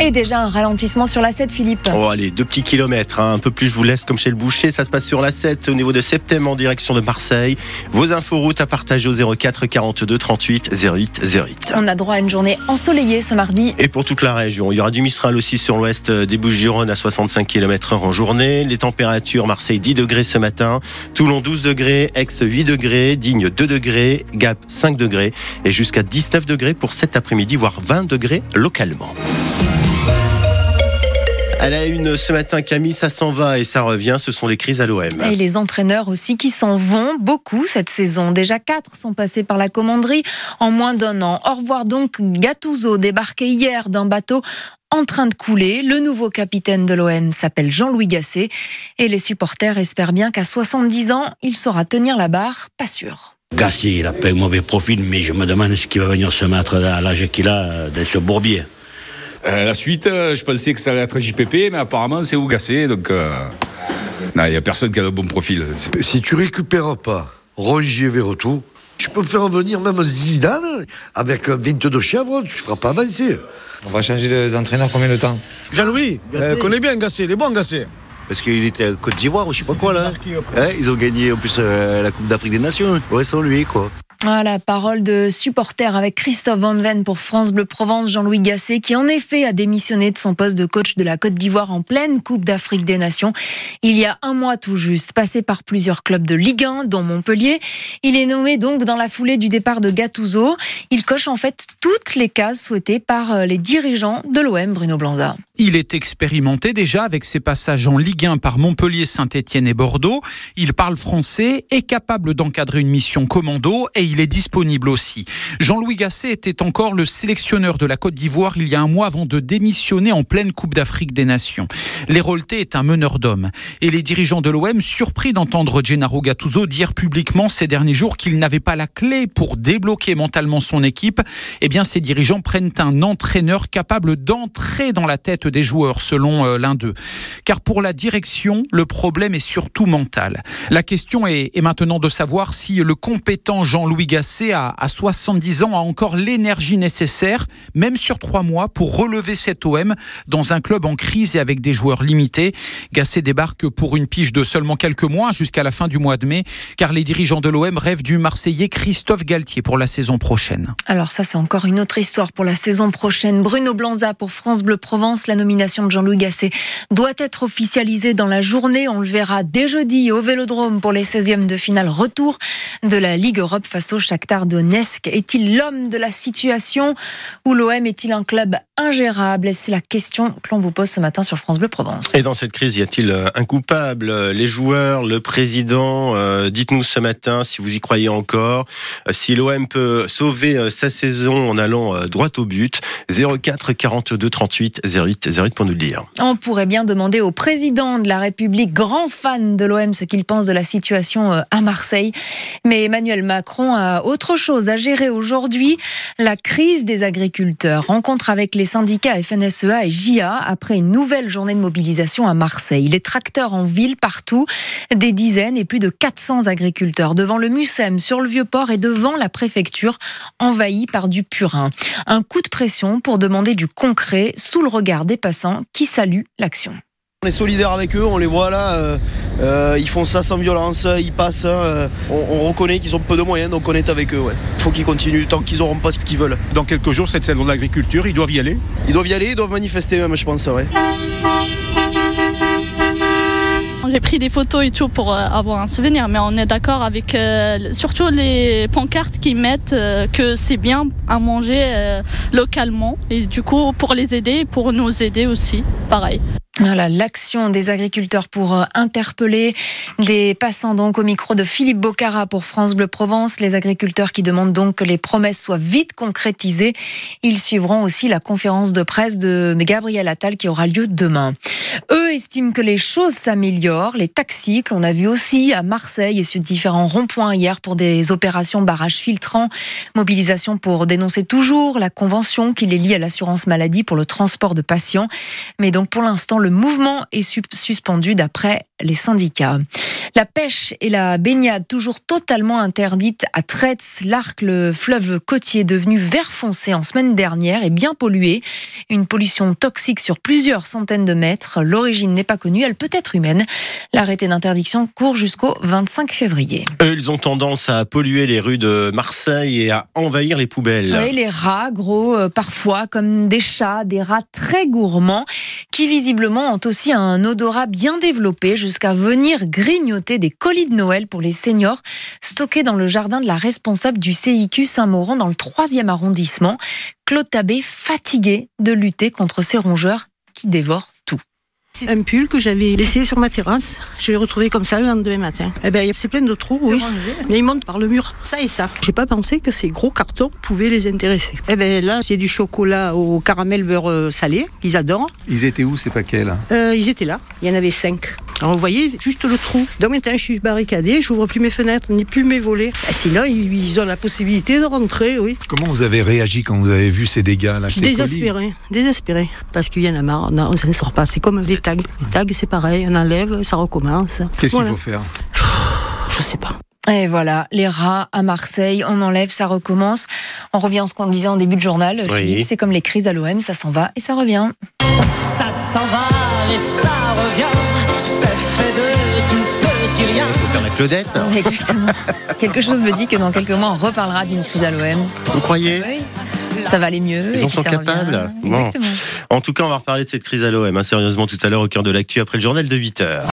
Et déjà un ralentissement sur la 7, Philippe. Oh, allez, deux petits kilomètres, hein. un peu plus, je vous laisse comme chez le boucher. Ça se passe sur la 7 au niveau de Septembre en direction de Marseille. Vos inforoutes à partager au 04 42 38 08 08. On a droit à une journée ensoleillée ce mardi. Et pour toute la région, il y aura du Mistral aussi sur l'ouest des Bouches-du-Rhône à 65 km/h en journée. Les températures, Marseille 10 degrés ce matin, Toulon 12 degrés, Aix 8 degrés, Digne 2 degrés, Gap 5 degrés et jusqu'à 19 degrés pour cet après-midi, voire 20 degrés localement. Elle a une ce matin, Camille, ça s'en va et ça revient, ce sont les crises à l'OM. Et les entraîneurs aussi qui s'en vont beaucoup cette saison. Déjà quatre sont passés par la commanderie en moins d'un an. Au revoir donc Gattuso, débarqué hier d'un bateau en train de couler. Le nouveau capitaine de l'OM s'appelle Jean-Louis Gasset et les supporters espèrent bien qu'à 70 ans, il saura tenir la barre, pas sûr. Gasset, il a pas un mauvais profil, mais je me demande ce qu'il va venir se mettre à l'âge qu'il a dans ce bourbier. Euh, la suite, euh, je pensais que ça allait être JPP, mais apparemment c'est Ougassé, donc euh, il n'y a personne qui a le bon profil. Si tu récupères pas Rongier tout, tu peux faire venir même Zidane avec 22 chèvres, tu ne feras pas avancer. On va changer d'entraîneur combien de temps Jean-Louis, connaît bien Gassé, il est bon Gassé. Parce qu'il était à Côte d'Ivoire ou je sais pas quoi là. Hein, ils ont gagné en plus la Coupe d'Afrique des Nations. Ouais, sans lui quoi? Ah, la parole de supporter avec Christophe Van Ven pour France Bleu Provence, Jean-Louis Gasset, qui en effet a démissionné de son poste de coach de la Côte d'Ivoire en pleine Coupe d'Afrique des Nations. Il y a un mois tout juste, passé par plusieurs clubs de Ligue 1, dont Montpellier. Il est nommé donc dans la foulée du départ de Gattuso. Il coche en fait toutes les cases souhaitées par euh, les dirigeants de l'OM, Bruno Blanza. Il est expérimenté déjà avec ses passages en Ligue 1 par Montpellier, Saint-Etienne et Bordeaux. Il parle français, est capable d'encadrer une mission commando et il est disponible aussi. Jean-Louis Gasset était encore le sélectionneur de la Côte d'Ivoire il y a un mois avant de démissionner en pleine Coupe d'Afrique des Nations. L'Hérolté est un meneur d'hommes et les dirigeants de l'OM, surpris d'entendre Gennaro Gattuso dire publiquement ces derniers jours qu'il n'avait pas la clé pour débloquer mentalement son équipe, eh bien ces dirigeants prennent un entraîneur capable d'entrer dans la tête des joueurs, selon euh, l'un d'eux. Car pour la direction, le problème est surtout mental. La question est, est maintenant de savoir si le compétent Jean-Louis Gasset, à, à 70 ans, a encore l'énergie nécessaire, même sur trois mois, pour relever cet OM dans un club en crise et avec des joueurs limités. Gasset débarque pour une pige de seulement quelques mois, jusqu'à la fin du mois de mai, car les dirigeants de l'OM rêvent du Marseillais Christophe Galtier pour la saison prochaine. Alors ça, c'est encore une autre histoire pour la saison prochaine. Bruno Blanza pour France Bleu Provence. La nomination de Jean-Louis Gasset doit être officialisée dans la journée. On le verra dès jeudi au Vélodrome pour les 16e de finale retour de la Ligue Europe face au Shakhtar Donetsk. Est-il l'homme de la situation ou l'OM est-il un club ingérable C'est la question que l'on vous pose ce matin sur France Bleu Provence. Et dans cette crise, y a-t-il un coupable Les joueurs, le président euh, Dites-nous ce matin si vous y croyez encore. Euh, si l'OM peut sauver euh, sa saison en allant droit au but. 04 42 38 08 08 pour nous le dire. On pourrait bien demander au président de la République, grand fan de l'OM, ce qu'il pense de la situation à Marseille. Mais Emmanuel Macron a autre chose à gérer aujourd'hui, la crise des agriculteurs. Rencontre avec les syndicats FNSEA et JA après une nouvelle journée de mobilisation à Marseille. Les tracteurs en ville partout, des dizaines et plus de 400 agriculteurs devant le MUSEM sur le Vieux-Port et devant la préfecture envahie par du purin. Un coup de pression pour demander du concret sous le regard des passants qui saluent l'action. On est solidaires avec eux, on les voit là, euh, euh, ils font ça sans violence, ils passent, euh, on, reconnaît qu'ils ont peu de moyens, donc on est avec eux. Il faut qu'ils continuent tant qu'ils n'auront pas ce qu'ils veulent. Dans quelques jours, cette saison de l'agriculture, ils doivent y aller? Ils doivent y aller, ils doivent manifester même, je pense, ouais. J'ai pris des photos et tout pour avoir un souvenir, mais on est d'accord avec surtout les pancartes qui mettent que c'est bien à manger localement et du coup pour les aider, pour nous aider aussi, pareil. Voilà, l'action des agriculteurs pour euh, interpeller les passants donc au micro de Philippe Bocara pour France Bleu Provence. Les agriculteurs qui demandent donc que les promesses soient vite concrétisées. Ils suivront aussi la conférence de presse de Gabriel Attal qui aura lieu demain. Eux estiment que les choses s'améliorent. Les taxis que l'on a vu aussi à Marseille et sur différents ronds-points hier pour des opérations barrage filtrants. Mobilisation pour dénoncer toujours la convention qui les lie à l'assurance maladie pour le transport de patients. Mais donc pour l'instant, le mouvement est suspendu d'après les syndicats. La pêche et la baignade toujours totalement interdites à Tretz, l'Arc, le fleuve côtier devenu vert foncé en semaine dernière et bien pollué. Une pollution toxique sur plusieurs centaines de mètres. L'origine n'est pas connue, elle peut être humaine. L'arrêté d'interdiction court jusqu'au 25 février. Eux, ils ont tendance à polluer les rues de Marseille et à envahir les poubelles. Oui, les rats, gros, euh, parfois, comme des chats, des rats très gourmands, qui visiblement ont aussi un odorat bien développé jusqu'à venir grignoter des colis de Noël pour les seniors, stockés dans le jardin de la responsable du CIQ Saint-Maurent dans le 3e arrondissement. Claude Tabé, fatigué de lutter contre ces rongeurs qui dévorent tout. Un pull que j'avais laissé sur ma terrasse, je l'ai retrouvé comme ça le lendemain matin. Eh ben, c'est plein de trous, oui. Mais ils montent par le mur, ça et ça. J'ai pas pensé que ces gros cartons pouvaient les intéresser. Eh ben là, c'est du chocolat au caramel beurre salé, qu'ils adorent. Ils étaient où ces paquets là? Euh, Ils étaient là, il y en avait cinq. Alors vous voyez juste le trou. Donc maintenant je suis barricadée, j'ouvre plus mes fenêtres, ni plus mes volets. Ben, sinon ils ont la possibilité de rentrer, oui. Comment vous avez réagi quand vous avez vu ces dégâts là Je suis désespéré, désespéré. Parce qu'il y en a marre, on s'en sort pas. C'est comme des tags. Les tags c'est pareil, on enlève, ça recommence. Qu'est-ce qu'il faut faire? Je sais pas. Et voilà, les rats à Marseille, on enlève, ça recommence. On revient à ce qu'on disait en début de journal. Oui. Philippe, c'est comme les crises à l'OM, ça s'en va et ça revient. Ça s'en va et ça revient. C'est fait de tout petit rien. Faut faire la Claudette. Oui, Exactement. Quelque chose me dit que dans quelques mois, on reparlera d'une crise à l'OM. Vous croyez Oui. Ça va aller mieux. Ils en sont capables. Bon. Exactement. En tout cas, on va reparler de cette crise à l'OM, hein, sérieusement, tout à l'heure au cœur de l'actu après le journal de 8 heures.